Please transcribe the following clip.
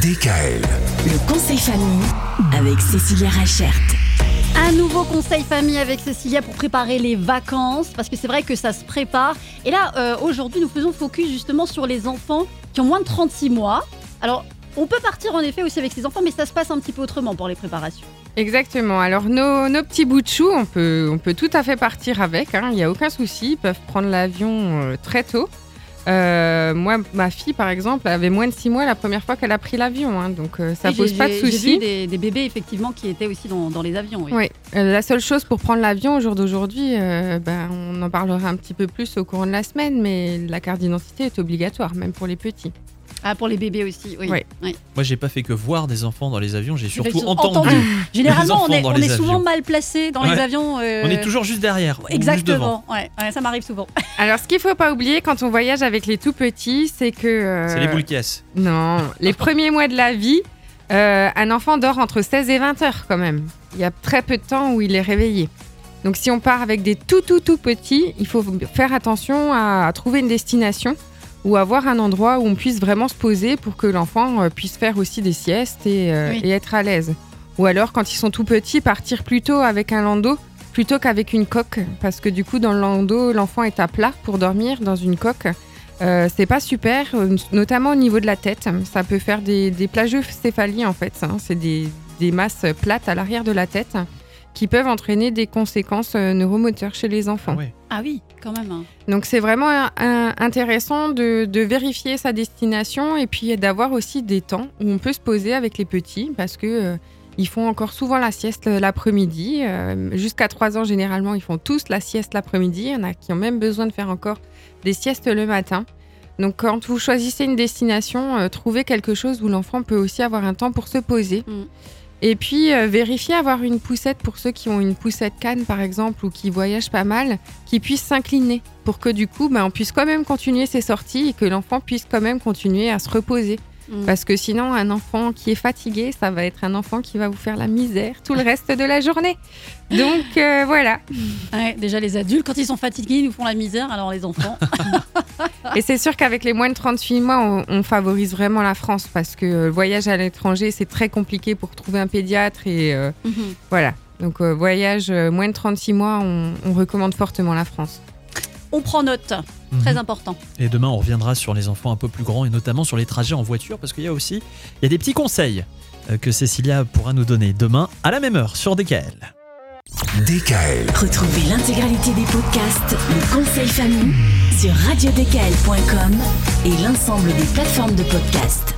DKL. Le conseil famille avec Cécilia Rachert. Un nouveau conseil famille avec Cécilia pour préparer les vacances, parce que c'est vrai que ça se prépare. Et là, euh, aujourd'hui, nous faisons focus justement sur les enfants qui ont moins de 36 mois. Alors, on peut partir en effet aussi avec ces enfants, mais ça se passe un petit peu autrement pour les préparations. Exactement. Alors nos, nos petits bouts de chou, on peut, on peut tout à fait partir avec. hein. Il n'y a aucun souci. Ils peuvent prendre l'avion euh, très tôt. Euh, moi, ma fille, par exemple, avait moins de 6 mois la première fois qu'elle a pris l'avion. hein. donc euh, ça Oui, pose pas de j'ai- J'ai des, des bébés effectivement qui étaient aussi dans, dans les avions. Oui. Oui. Euh, la seule chose pour prendre l'avion au jour d'aujourd'hui, euh, ben, on en parlera un petit peu plus au courant de la semaine, mais la carte d'identité est obligatoire, même pour les petits. Ah, pour les bébés aussi, oui. Oui. Oui. Moi, j'ai pas fait que voir des enfants dans les avions, j'ai surtout Effectivement, entendu. Généralement, on est, dans on les est souvent mal placé dans les Ouais. avions. euh, On est toujours juste derrière. ou juste devant. Exactement, ouais, ouais, ça m'arrive souvent. Alors, ce qu'il faut pas oublier quand on voyage avec les tout petits, c'est que euh, C'est les boules caisses. Non, les premiers mois de la vie, euh, un enfant dort entre 16 et 20 heures quand même. Il y a très peu de temps où il est réveillé. Donc si on part avec des tout tout tout petits, il faut faire attention à, à trouver une destination ou avoir un endroit où on puisse vraiment se poser pour que l'enfant euh, puisse faire aussi des siestes et, euh, Oui. et être à l'aise. Ou alors quand ils sont tout petits, partir plutôt avec un landau plutôt qu'avec une coque parce que du coup dans le landau, l'enfant est à plat pour dormir dans une coque. Euh, c'est pas super, euh, notamment au niveau de la tête. Ça peut faire des, des plagiocéphalies en fait. hein. C'est des, des masses plates à l'arrière de la tête qui peuvent entraîner des conséquences neuromoteurs chez les enfants. Ah ouais. Ah oui, quand même. hein. Donc c'est vraiment un- un- intéressant de, de vérifier sa destination et puis d'avoir aussi des temps où on peut se poser avec les petits parce que euh, ils font encore souvent la sieste euh, l'après-midi. Euh, Jusqu'à 3 ans généralement ils font tous la sieste l'après-midi. Il y en a qui ont même besoin de faire encore des siestes le matin. Donc quand vous choisissez une destination, euh, trouvez quelque chose où l'enfant peut aussi avoir un temps pour se poser. Mm. Et puis euh, vérifiez avoir une poussette pour ceux qui ont une poussette canne par exemple ou qui voyagent pas mal, qui puissent s'incliner pour que du coup ben, on puisse quand même continuer ses sorties et que l'enfant puisse quand même continuer à se reposer. Mm. Parce que sinon un enfant qui est fatigué, ça va être un enfant qui va vous faire la misère tout le reste de la journée. Donc euh, voilà. Ouais, déjà, les adultes, quand ils sont fatigués, ils nous font la misère, alors les enfants. Et c'est sûr qu'avec les moins de 38 mois, on, on favorise vraiment la France parce que euh, le voyage à l'étranger, c'est très compliqué pour trouver un pédiatre et euh, Mhm. voilà. Donc euh, voyage moins de 36 mois, on, on recommande fortement la France. On prend note, très Mhm. important. Et demain, on reviendra sur les enfants un peu plus grands et notamment sur les trajets en voiture parce qu'il y a aussi il y a des petits conseils euh, que Cécilia pourra nous donner demain à la même heure sur DKL. DKL. Retrouvez l'intégralité des podcasts Le conseil famille sur radiodkl.com et l'ensemble des plateformes de podcasts.